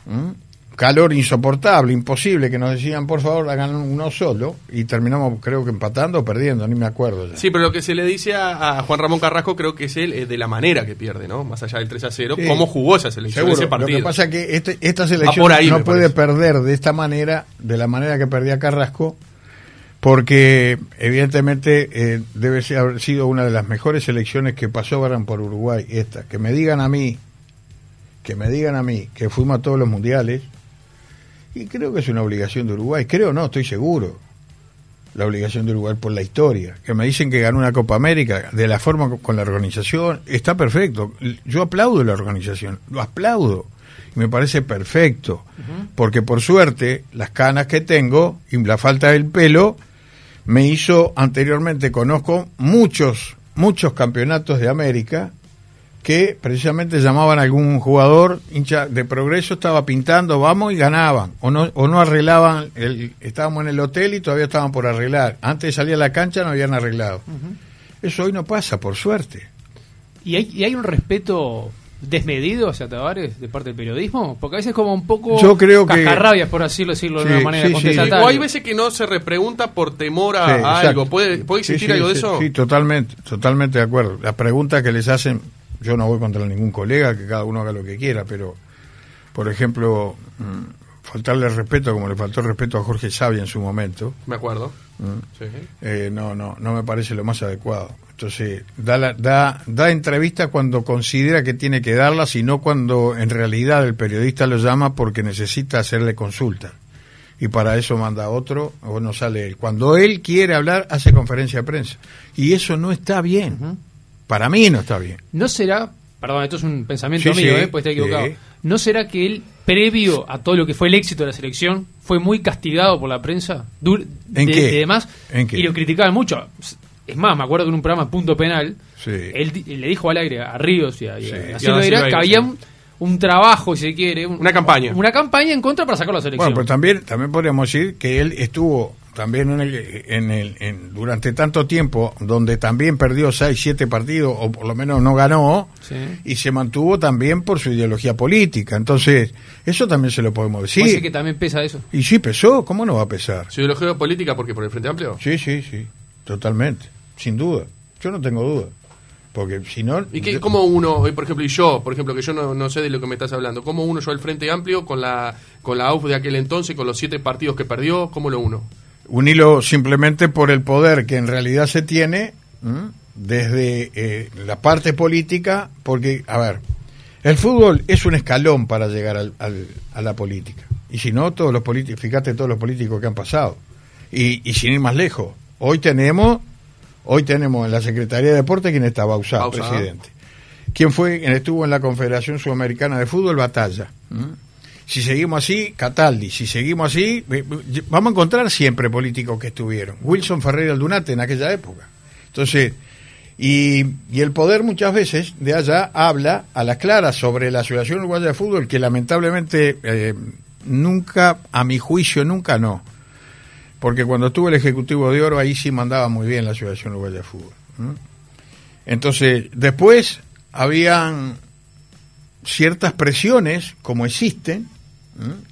¿m? Calor insoportable, imposible, que nos decían, por favor, hagan uno solo, y terminamos creo que empatando o perdiendo, ni me acuerdo ya. Sí, pero lo que se le dice a, a Juan Ramón Carrasco creo que es él eh, de la manera que pierde, ¿no? Más allá del 3 a 0, Sí. cómo jugó esa selección, Seguro. ese Lo partido. que pasa es que este- esta selección ahí, no puede parece. perder de esta manera, de la manera que perdía Carrasco, porque evidentemente eh, debe ser, haber sido una de las mejores selecciones que pasaron por Uruguay, esta. Que me digan a mí, que me digan a mí que fuimos a todos los mundiales, y creo que es una obligación de Uruguay, creo no, estoy seguro. La obligación de Uruguay por la historia. Que me dicen que ganó una Copa América de la forma co- con la organización, está perfecto. Yo aplaudo la organización, lo aplaudo. Y me parece perfecto. Porque por suerte, las canas que tengo y la falta del pelo me hizo anteriormente, conozco muchos, muchos campeonatos de América que precisamente llamaban a algún jugador hincha de progreso, estaba pintando, vamos y ganaban, o no, o no arreglaban, el, estábamos en el hotel y todavía estaban por arreglar, antes de salir a la cancha no habían arreglado. Eso hoy no pasa, por suerte. ¿Y hay, y hay un respeto desmedido hacia Tavares de parte del periodismo? Porque a veces como un poco Yo creo que- cascarrabias, por así decirlo de una manera sí. O hay veces que no se repregunta por temor a, algo. ¿Puede, puede Sí, existir sí, algo de sí, eso? Sí, totalmente, totalmente de acuerdo. Las preguntas que les hacen, yo no voy contra ningún colega, que cada uno haga lo que quiera, pero, por ejemplo, mm, faltarle respeto como le faltó el respeto a Jorge Sabia en su momento, Me acuerdo. mm, Sí. eh, no, no, no me parece lo más adecuado. Entonces, da, la- da, da entrevista cuando considera que tiene que darla, sino cuando en realidad el periodista lo llama porque necesita hacerle consulta. Y para eso manda a otro o no sale él. Cuando él quiere hablar, hace conferencia de prensa. Y eso no está bien. Para mí no está bien. ¿No será perdón, esto es un pensamiento Sí, mío, sí, ¿eh? pues estoy equivocado. sí. ¿No será que él, previo a todo lo que fue el éxito de la selección, fue muy castigado por la prensa? Dur- ¿En de- qué? de demás, ¿En qué? Y lo criticaban mucho. Es más, me acuerdo que en un programa Punto Penal, Sí. él di- le dijo al aire a Ríos y a, y a- Sí. a Y a Silveira que sí. Un, trabajo, si se quiere. un- Una campaña. Una campaña en contra para sacar la selección. Bueno, pues también, también podríamos decir que él estuvo también en el, en el, en- durante tanto tiempo, donde también perdió 6, 7 partidos, o por lo menos no ganó, Sí. y se mantuvo también por su ideología política. Entonces, eso también se lo podemos ¿Puede ser que decir. también pesa eso? Y sí pesó, ¿cómo no va a pesar? Su ideología política, porque por el Frente Amplio. Sí, sí, sí, totalmente, sin duda. Yo no tengo duda. Porque si no... ¿Y qué, cómo uno, eh, por ejemplo, y yo, por ejemplo, que yo no, no sé de lo que me estás hablando, cómo uno yo el Frente Amplio con la con la AUF de aquel entonces, con los siete partidos que perdió, cómo lo uno? unilo simplemente por el poder que en realidad se tiene ¿m? desde eh, la parte política, porque, a ver, el fútbol es un escalón para llegar al- al- a la política. Y si no, todos los políticos, fíjate todos los políticos que han pasado. Y, y sin ir más lejos, hoy tenemos, hoy tenemos en la Secretaría de Deporte quien está Bausá, Bauzá. presidente. ¿Quién fue quien estuvo en la Confederación Sudamericana de Fútbol? Batalla. ¿m? Si seguimos así, Cataldi. Si seguimos así, vamos a encontrar siempre políticos que estuvieron. Wilson Ferreira Aldunate en aquella época. Entonces, y, y el poder muchas veces de allá habla a las claras sobre la Asociación Uruguaya de Fútbol, que lamentablemente eh, nunca, a mi juicio, nunca no. Porque cuando estuvo el Ejecutivo de Oro, ahí sí mandaba muy bien la Asociación Uruguaya de Fútbol. Entonces, después habían ciertas presiones, como existen,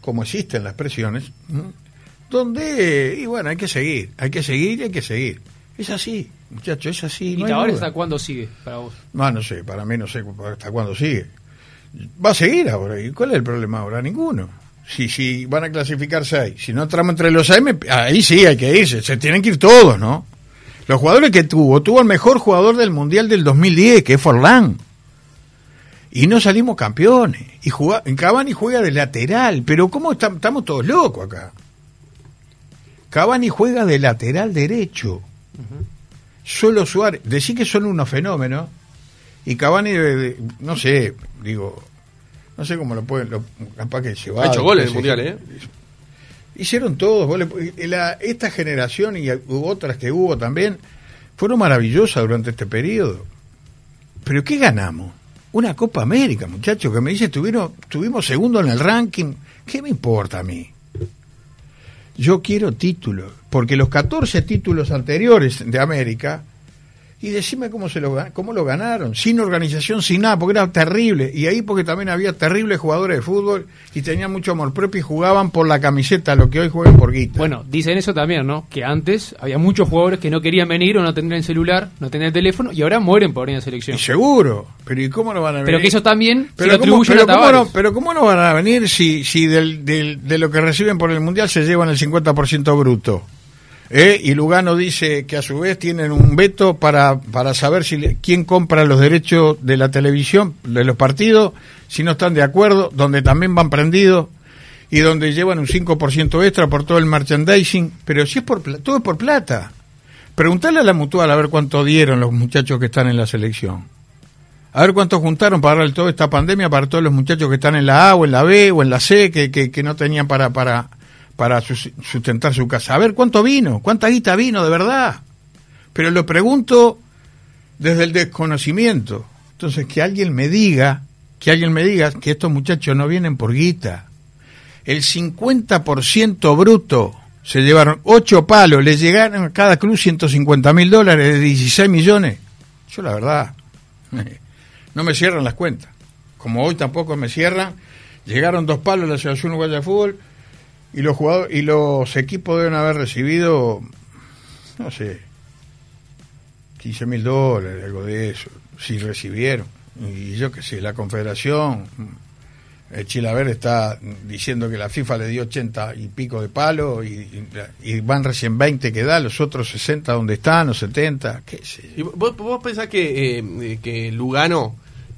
como existen las presiones, donde, y bueno, hay que seguir, hay que seguir y hay que seguir. Es así, muchachos, es así. ¿Y no duda. hasta cuándo sigue para vos? No, no sé, para mí no sé hasta cuándo sigue. Va a seguir ahora. ¿Y cuál es el problema ahora? Ninguno. Si, si van a clasificar seis, si no entramos entre los seis, ahí sí hay que irse. Se tienen que ir todos, ¿no? Los jugadores que tuvo, tuvo el mejor jugador del Mundial del 2010, que es Forlán. Y no salimos campeones. Y juga, Cavani juega de lateral. Pero ¿cómo está- estamos todos locos acá? Cavani juega de lateral derecho. Solo Suárez. Decir que son unos fenómenos. Y Cavani, de- no sé, digo, no sé cómo lo pueden, lo, capaz que se va. Ha hecho goles en Mundial, ¿eh? Hicieron todos goles. La- esta generación y otras que hubo también, fueron maravillosas durante este periodo. Pero ¿qué ganamos? Una Copa América, muchachos, que me dice, tuvieron, tuvimos segundo en el ranking. ¿Qué me importa a mí? Yo quiero títulos, porque los 14 títulos anteriores de América, y decime cómo, se lo, cómo lo ganaron, sin organización, sin nada, porque era terrible. Y ahí porque también había terribles jugadores de fútbol y tenían mucho amor propio y jugaban por la camiseta, lo que hoy juegan por guita. Bueno, dicen eso también, ¿no? Que antes había muchos jugadores que no querían venir o no tendrían celular, no tenían teléfono y ahora mueren por venir a selección. y seguro, pero ¿y cómo no van a venir? Pero que eso también se Pero lo cómo, atribuyen pero a cómo Tavares. no, pero cómo no van a venir si, si del, del- de lo que reciben por el Mundial se llevan el 50% bruto? ¿Eh? Y Lugano dice que a su vez tienen un veto para, para saber si le- quién compra los derechos de la televisión, de los partidos, si no están de acuerdo, donde también van prendidos y donde llevan un 5% extra por todo el merchandising, pero si es por todo es por plata. Preguntarle a la mutual a ver cuánto dieron los muchachos que están en la selección. A ver cuánto juntaron para darle toda esta pandemia para todos los muchachos que están en la A o en la B o en la C que, que, que no tenían para, para, para sus- sustentar su casa. A ver cuánto vino, cuánta guita vino de verdad. Pero lo pregunto desde el desconocimiento. Entonces que alguien me diga, que alguien me diga que estos muchachos no vienen por guita. El 50% bruto se llevaron ocho palos, le llegaron a cada club 150 mil dólares de 16 millones. Yo la verdad, no me cierran las cuentas. Como hoy tampoco me cierran, llegaron dos palos a la Asociación Uruguaya de Fútbol y los jugadores y los equipos deben haber recibido, no sé, 15 mil dólares, algo de eso, si recibieron. Y yo qué sé, la Confederación, el Chilaver está diciendo que la FIFA le dio 80 y pico de palo y, y- van recién 20 que da, los otros 60 donde están, o 70, qué sé. ¿Y vos, vos pensás que, eh, eh, que Lugano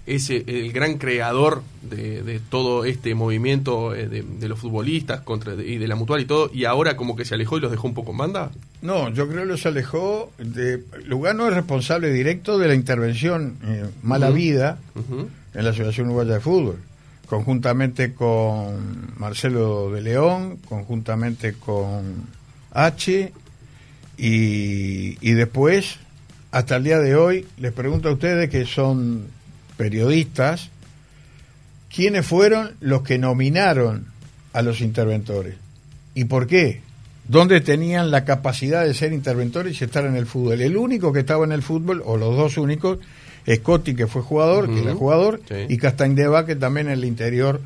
es eh, el gran creador de, de todo este movimiento eh, de, de los futbolistas contra y de la mutual y todo, y ahora como que se alejó y los dejó un poco en banda? No, yo creo que los alejó. De, Lugano es responsable directo de la intervención eh, mala vida en la Asociación Uruguaya de Fútbol, conjuntamente con Marcelo de León, conjuntamente con H, y, y después, hasta el día de hoy, les pregunto a ustedes que son periodistas, ¿quiénes fueron los que nominaron a los interventores? ¿Y por qué? ¿Dónde tenían la capacidad de ser interventores y estar en el fútbol? El único que estaba en el fútbol, o los dos únicos, es Cotti, que fue jugador, que era jugador, Sí. y Castañdeva, que también en el interior,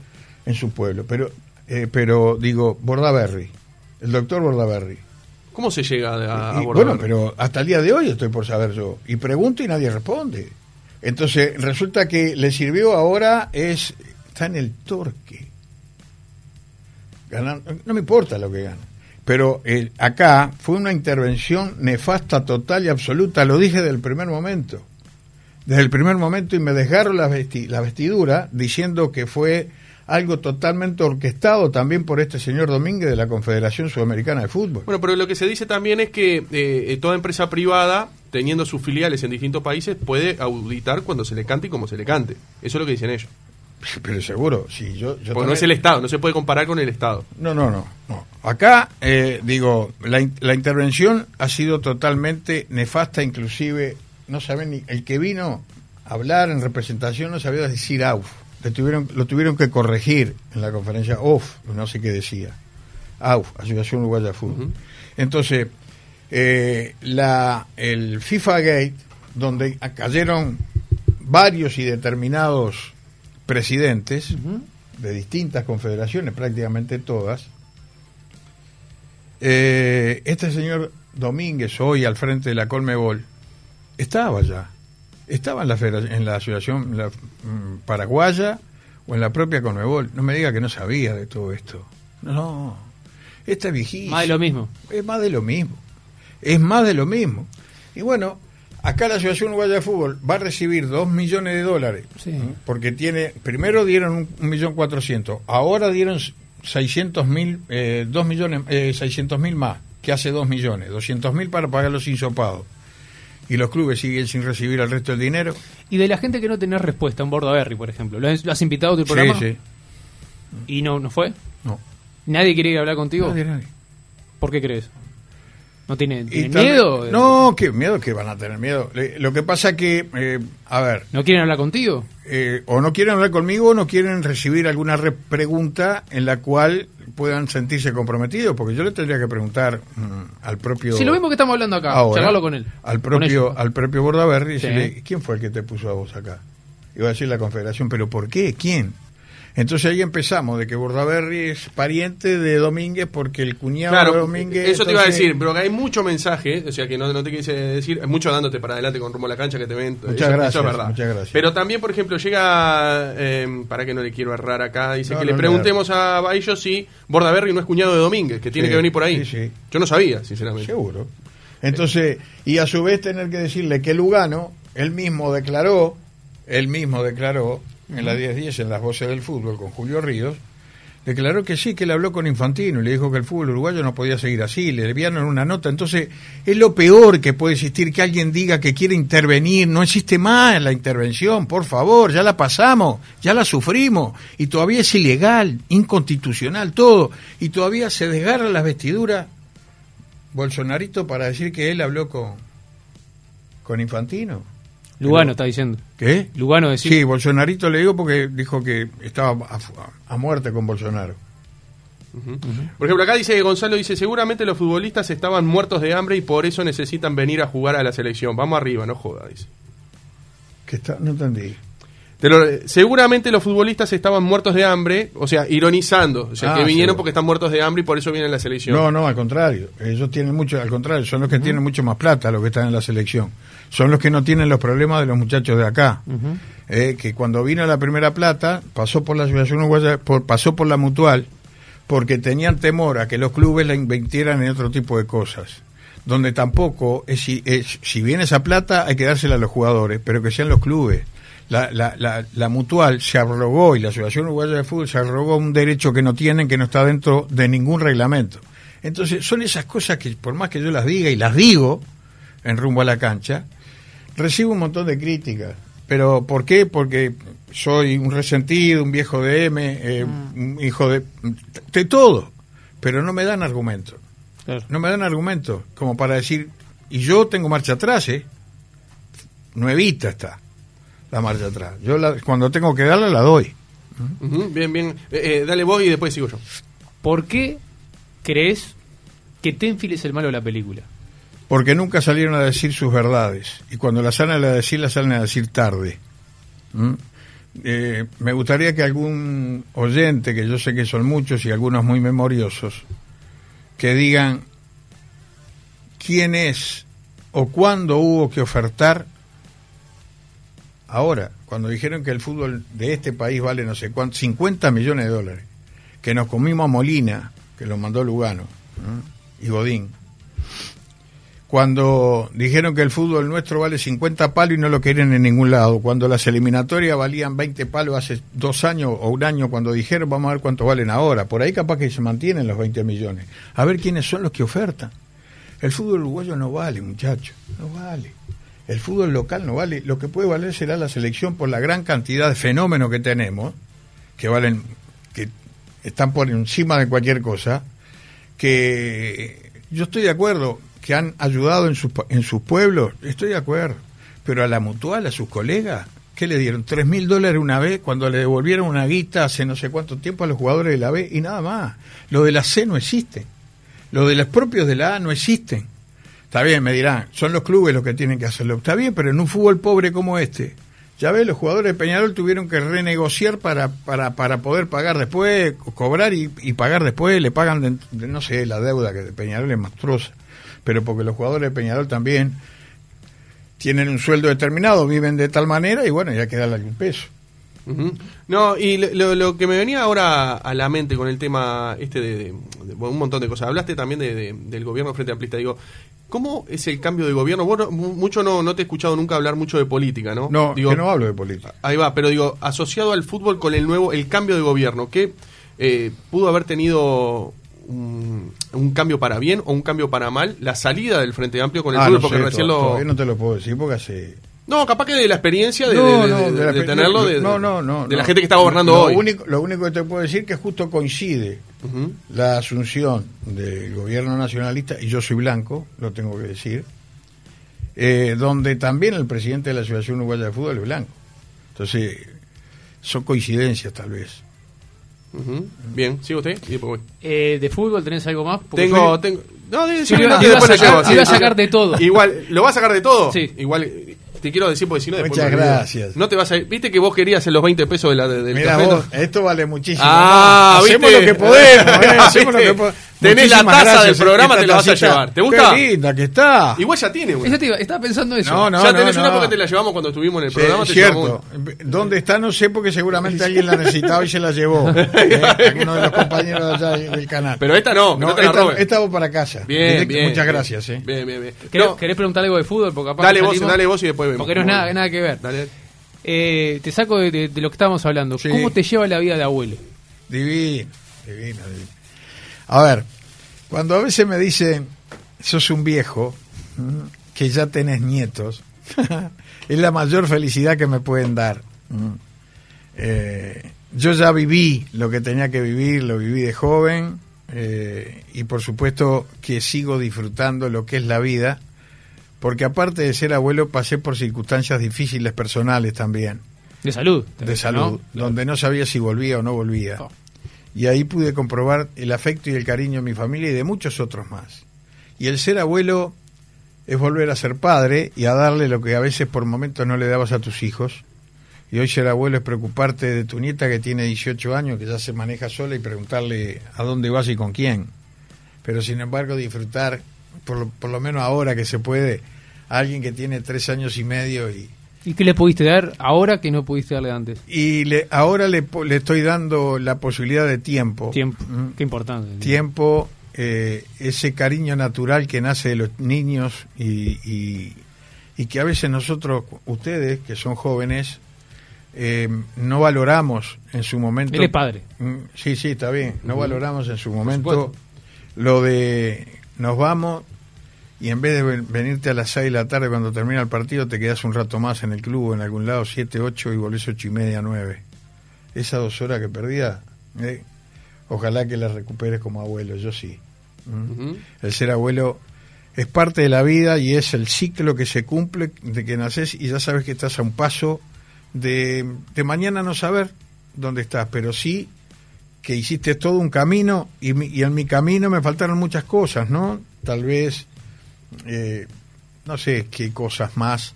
en su pueblo. Pero, eh, pero digo, Bordaberry, el doctor Bordaberry. ¿Cómo se llega a, a Y, abordar? bueno, pero hasta el día de hoy estoy por saber yo. Y pregunto y nadie responde. Entonces, resulta que le sirvió ahora, es está en el torque. No me importa lo que gana. Pero acá fue una intervención nefasta, total y absoluta. Lo dije desde el primer momento. Desde el primer momento y me desgarro la, la vestidura diciendo que fue algo totalmente orquestado también por este señor Domínguez de la Confederación Sudamericana de Fútbol. Bueno, pero lo que se dice también es que eh, eh, toda empresa privada, teniendo sus filiales en distintos países, puede auditar cuando se le cante y como se le cante. Eso es lo que dicen ellos. Pero seguro, sí, yo, yo Porque no es el Estado, no se puede comparar con el Estado. No, no, no. no. Acá, eh, digo, la, in- la intervención ha sido totalmente nefasta, inclusive, no saben ni, el que vino a hablar en representación no sabía decir AUF. Le tuvieron, lo tuvieron que corregir en la conferencia OF, no sé qué decía. AUF, Asociación Uruguaya de Fútbol. Entonces, eh, la, el FIFA Gate, donde cayeron varios y determinados presidentes de distintas confederaciones, prácticamente todas, eh, este señor Domínguez, hoy al frente de la Colmebol, estaba ya. Estaba en la, en la asociación la, mm, paraguaya o en la propia Colmebol. No me diga que no sabía de todo esto. No, esta es viejísima. Más de lo mismo. Es más de lo mismo. Es más de lo mismo. Y bueno, acá la Asociación Uruguaya de Fútbol va a recibir dos millones de dólares. Porque tiene, primero dieron un, un millón cuatrocientos, ahora dieron seiscientos mil, eh, dos millones, eh, seiscientos mil más, que hace dos millones, doscientos mil para pagar los insopados. Y los clubes siguen sin recibir el resto del dinero. Y de la gente que no tenés respuesta, en Bordaberry, por ejemplo. ¿Lo has, lo has invitado a tu programa? Sí, sí. ¿Y no, no fue? No. ¿Nadie quiere ir a hablar contigo? Nadie, nadie. ¿Por qué crees? ¿No tiene, Y tiene también- miedo? No, qué miedo que van a tener miedo. Lo que pasa que, eh, a ver, ¿No quieren hablar contigo? eh, o no quieren hablar conmigo o no quieren recibir alguna re- pregunta en la cual puedan sentirse comprometidos, porque yo le tendría que preguntar mm, al propio... Si lo mismo que estamos hablando acá, ahora, charlarlo con él. Al propio, ellos. al propio Bordaberry y Sí. decirle, ¿quién fue el que te puso a vos acá? Iba a decir la confederación, pero ¿por qué? ¿Quién? Entonces ahí empezamos, de que Bordaberry es pariente de Domínguez porque el cuñado de Claro, Domínguez... eso te iba a decir, pero que hay mucho mensaje, o sea que no, no te quise decir, mucho dándote para adelante con rumbo a la cancha que te ven. Muchas eso, gracias, eso es verdad. muchas gracias. Pero también, por ejemplo, llega, eh, para que no le quiero errar acá, dice No, que no le preguntemos a, a ellos si Bordaberry no es cuñado de Domínguez, que tiene Sí, que venir por ahí. sí, sí. Yo no sabía, sinceramente. Seguro. Entonces, y a su vez tener que decirle que Lugano, él mismo declaró, él mismo declaró, en la 10-10, en las voces del fútbol, con Julio Ríos, declaró que sí, que él habló con Infantino y le dijo que el fútbol uruguayo no podía seguir así, le enviaron una nota. Entonces, es lo peor que puede existir, que alguien diga que quiere intervenir. No existe más la intervención, por favor, ya la pasamos, ya la sufrimos, y todavía es ilegal, inconstitucional, todo, y todavía se desgarra las vestiduras Bolsonarito para decir que él habló con, con Infantino. Lugano Pero- está diciendo. ¿Qué? Lugano decir. Sí, Bolsonarito le digo porque dijo que estaba a, a muerte con Bolsonaro. Ujú. Por ejemplo, acá dice Gonzalo, dice, seguramente los futbolistas estaban muertos de hambre y por eso necesitan venir a jugar a la selección. Vamos arriba, no joda, dice. Que está, no entendí. Lo- seguramente los futbolistas estaban muertos de hambre, o sea, ironizando, o sea, Ah, que vinieron seguro. porque están muertos de hambre y por eso vienen a la selección. No, no, al contrario. Ellos tienen mucho, al contrario, son los que tienen mucho más plata los que están en la selección. Son los que no tienen los problemas de los muchachos de acá. Eh, que cuando vino la primera plata, pasó por la Asociación Uruguaya, por, pasó por la Mutual, porque tenían temor a que los clubes la invirtieran en otro tipo de cosas. donde tampoco, es, si, es- si bien esa plata hay que dársela a los jugadores, pero que sean los clubes. La, la, la, la mutual se arrogó y la Asociación Uruguaya de Fútbol se arrogó un derecho que no tienen, que no está dentro de ningún reglamento. Entonces, son esas cosas que, por más que yo las diga y las digo en rumbo a la cancha, recibo un montón de críticas. ¿Pero por qué? Porque soy un resentido, un viejo de M, eh, un hijo de... de todo. Pero no me dan argumentos. Claro. No me dan argumentos como para decir, y yo tengo marcha atrás, ¿eh? Nuevita está la marcha atrás. Yo la- cuando tengo que darla, la doy. Bien, bien. Eh, eh, dale vos y después sigo yo. ¿Por qué crees que Tenfield es el malo de la película? Porque nunca salieron a decir sus verdades. Y cuando las salen a decir, las salen a decir tarde. ¿Mm? Eh, me gustaría que algún oyente, que yo sé que son muchos y algunos muy memoriosos, que digan quién es o cuándo hubo que ofertar. Ahora, cuando dijeron que el fútbol de este país vale no sé cuánto, 50 millones de dólares, que nos comimos a Molina, que lo mandó Lugano, y Godín, cuando dijeron que el fútbol nuestro vale 50 palos y no lo querían en ningún lado, cuando las eliminatorias valían 20 palos hace dos años o un año, cuando dijeron vamos a ver cuánto valen ahora, por ahí capaz que se mantienen los 20 millones, a ver quiénes son los que ofertan. El fútbol uruguayo no vale, muchachos, no vale. El fútbol local no vale, lo que puede valer será la selección por la gran cantidad de fenómenos que tenemos, que valen, que están por encima de cualquier cosa, que yo estoy de acuerdo que han ayudado en sus, en sus pueblos, estoy de acuerdo, pero a la mutual, a sus colegas, ¿qué le dieron? ¿Tres mil dólares una vez cuando le devolvieron una guita hace no sé cuánto tiempo a los jugadores de la B y nada más? Lo de la C no existe, lo de los propios de la A no existen. Está bien, me dirán, son los clubes los que tienen que hacerlo. Está bien, pero en un fútbol pobre como este, ya ves, los jugadores de Peñarol tuvieron que renegociar para, para, para poder pagar después, co- cobrar y, pagar después, le pagan, de- no sé, la deuda que de Peñarol es monstruosa, pero porque los jugadores de Peñarol también tienen un sueldo determinado, viven de tal manera y bueno, ya queda algún peso. No, y lo, lo- que me venía ahora a la mente con el tema este de, un montón de cosas. Hablaste también de, de- del gobierno frente amplista. Digo, ¿cómo es el cambio de gobierno? Vos no- mu- mucho no, no te he escuchado nunca hablar mucho de política, ¿no? No, digo, que no hablo de política. Ahí va, pero digo, asociado al fútbol con el nuevo, el cambio de gobierno, ¿qué eh, pudo haber tenido un, un cambio para bien o un cambio para mal? La salida del Frente Amplio con el Ah, fútbol, no porque sé, recién lo... todavía no te lo puedo decir porque hace... No, capaz que de la experiencia de, No, de- no, de- de la de pe- tenerlo, de, no, no, no, de la gente que está gobernando lo hoy. Único, lo único que te puedo decir que justo coincide La asunción del gobierno nacionalista, y yo soy blanco, lo tengo que decir, eh, donde también el presidente de la Asociación Uruguaya de Fútbol es blanco. Entonces, son coincidencias tal vez. Bien, sigue usted y después voy. Eh, ¿De fútbol tenés algo más? Porque Tengo, soy- tengo. No, de- Sí, sí, iba- no, iba a sacar- iba a sacar de todo. Igual, ¿lo vas a sacar de todo? Sí. Igual, te quiero decir porque si no después Muchas me gracias. No te vas a Viste que vos querías en los 20 pesos de la, de- del café, vos, ¿no? esto vale muchísimo. Ah. Hacemos ¿viste? lo que podemos, ¿eh? Hacemos lo que podemos. Tenés la taza gracias, del programa, esta te la vas a llevar. ¿Te gusta? Qué linda que está. Igual ya tiene iba- estaba pensando eso. No, no, ya no, tenés una no. porque te la llevamos cuando estuvimos en el Sí, programa. te cierto. llevamos ¿Dónde está? No sé porque seguramente alguien la necesitaba y se la llevó. ¿eh? Alguno de los compañeros de allá del canal. Pero esta no, que no te la esta, va para casa. Bien, bien. Muchas bien. gracias. ¿eh? Bien, bien, bien. ¿Querés, No, querés preguntar algo de fútbol? Porque capaz dale vos, dale vos y después vemos. Porque no es nada, nada que ver. Dale. Eh, te saco de, de- de lo que estábamos hablando. Sí. ¿Cómo te lleva la vida de abuelo? Divino, divino, divino. A ver, cuando a veces me dicen, sos un viejo, que ya tenés nietos, es la mayor felicidad que me pueden dar. Eh, yo ya viví lo que tenía que vivir, lo viví de joven, eh, y por supuesto que sigo disfrutando lo que es la vida, porque aparte de ser abuelo pasé por circunstancias difíciles personales también De salud. de salud, ¿no? donde no sabía si volvía o no volvía. Oh. Y ahí pude comprobar el afecto y el cariño de mi familia y de muchos otros más. Y el ser abuelo es volver a ser padre y a darle lo que a veces por momentos no le dabas a tus hijos. Y hoy ser abuelo es preocuparte de tu nieta que tiene 18 años, que ya se maneja sola y preguntarle a dónde vas y con quién. Pero sin embargo disfrutar, por lo, por lo menos ahora que se puede, a alguien que tiene tres años y medio y, ¿Y qué le pudiste dar ahora que no pudiste darle antes? y le, ahora le, le estoy dando la posibilidad de tiempo. Tiempo. Mm. Qué importante. Tiempo eh, ese cariño natural que nace de los niños y, y, y que a veces nosotros, ustedes que son jóvenes, eh, no valoramos en su momento. Él es padre. Mm, Sí, sí, está bien. No valoramos en su momento lo de nos vamos y en vez de ven- venirte a las 6 de la tarde cuando termina el partido, te quedas un rato más en el club o en algún lado, 7, 8 y volvés 8 y media, 9. Esas dos horas que perdía, eh, ojalá que las recuperes como abuelo, yo sí. Mm. El ser abuelo es parte de la vida y es el ciclo que se cumple de que naces y ya sabes que estás a un paso de, de mañana no saber dónde estás, pero sí que hiciste todo un camino y, mi- y en mi camino me faltaron muchas cosas, ¿no? Tal vez, eh, no sé qué cosas más,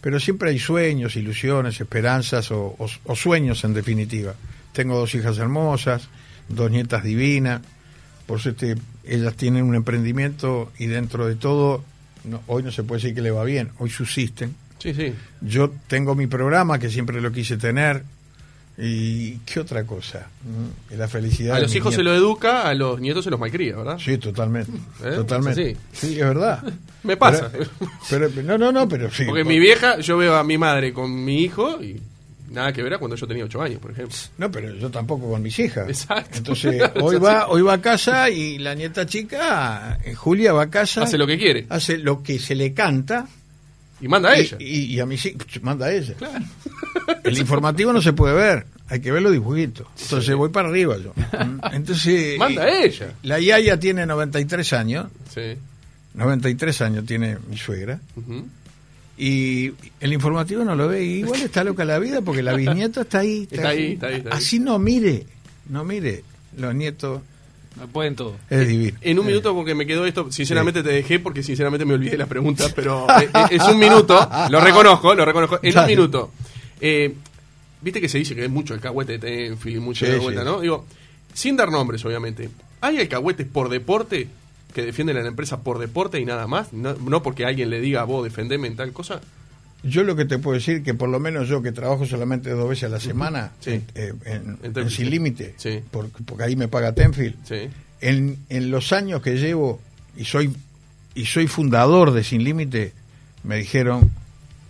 pero siempre hay sueños, ilusiones, esperanzas o, o- o sueños en definitiva. Tengo dos hijas hermosas, dos nietas divinas, por suerte ellas tienen un emprendimiento y dentro de todo, no- hoy no se puede decir que le va bien, hoy subsisten. Sí, sí. Yo tengo mi programa que siempre lo quise tener. ¿Y qué otra cosa? Mm, La felicidad. A los hijos se lo nietos. educa, a los nietos se los malcría, ¿verdad? Sí, totalmente. ¿Eh? Totalmente. Sí, es verdad. Me pasa. Pero, pero- no, no, no, pero sí. Porque mi vieja, yo veo a mi madre con mi hijo y nada que ver a cuando yo tenía 8 años, por ejemplo. No, pero yo tampoco con mis hijas. Exacto. Entonces, hoy va, hoy va a casa y la nieta chica, eh, Julia, va a casa. Hace lo que quiere. Hace lo que se le canta. Y manda a ella. Y, y a mis hijos, manda a ella. Claro. El informativo no se puede ver, hay que ver los dibujitos. Entonces voy para arriba yo. Entonces. Manda a ella. La Yaya tiene 93 años, Sí. 93 años tiene mi suegra, y el informativo no lo ve. y igual está loca la vida porque la bisnieta está ahí. Está ahí, está ahí, está ahí. Así no mire, no mire. Los nietos pueden todo. es divino. En un minuto, porque me quedó esto, sinceramente te dejé porque sinceramente me olvidé las preguntas, pero eh, eh, es un minuto, lo reconozco, lo reconozco. En un minuto, eh, viste que se dice que es mucho el cagüete de Tenfield mucho Sí, de vuelta, sí. ¿no? Digo, sin dar nombres, obviamente, ¿hay alcahuetes por deporte que defienden a la empresa por deporte y nada más? No, no porque alguien le diga a vos defendeme en tal cosa. Yo lo que te puedo decir que por lo menos yo que trabajo solamente dos veces a la semana Sí. eh, en, En en Tenfield. Sin Límite, Sí. porque, porque ahí me paga Tenfield, Sí. en, en los años que llevo y soy y soy fundador de Sin Límite, me dijeron,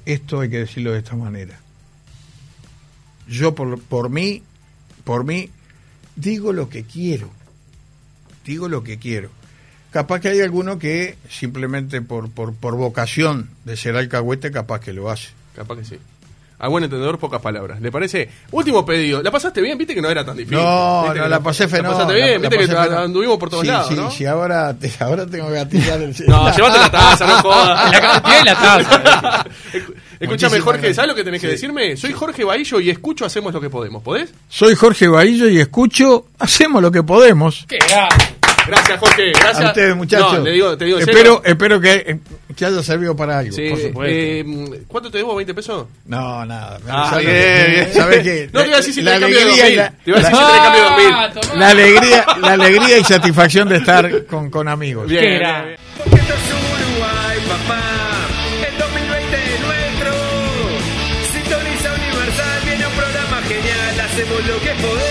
esto hay que decirlo de esta manera. Yo por, por mí, por mí, digo lo que quiero. Digo lo que quiero. Capaz que hay alguno que simplemente por, por, por vocación de ser alcahuete, capaz que lo hace. Capaz que sí. A buen entendedor, pocas palabras. ¿Le parece? Último pedido. ¿La pasaste bien? ¿Viste que no era tan difícil? No, ¿Viste no, la pasé fenómeno. ¿La pasaste bien? la- la ¿Viste que fenómeno. anduvimos por todos Sí, lados, sí, no? sí, ahora, te- ahora tengo que gatillar el No, llévate la taza, no jodas. La tiene la taza. Escúchame, Jorge. ¿sabes lo que tenés que decirme? Soy Jorge Bahillo y escucho Hacemos lo que podemos. ¿Podés? Soy Jorge Bahillo y escucho, hacemos lo que podemos. Qué grande. Gracias, Jorge. Gracias. A ustedes, muchachos. No, le digo, te digo espero, espero que, eh, que haya servido para algo. Sí, por supuesto. eh, ¿Cuánto te debo? ¿20 pesos? No, nada. Ah, ¿Sabes bien. ¿Sabes qué? No te iba a decir si La tenés cambio de alegría y 2000. la- Te iba a decir la- si tenés cambio de 2000. Ah. La alegría, la alegría y satisfacción de estar con, con amigos. Bien, Qué bien. Porque esto es Uruguay, papá. El 2020 es nuestro. Sintoniza Universal, viene un programa genial. Hacemos lo que podemos.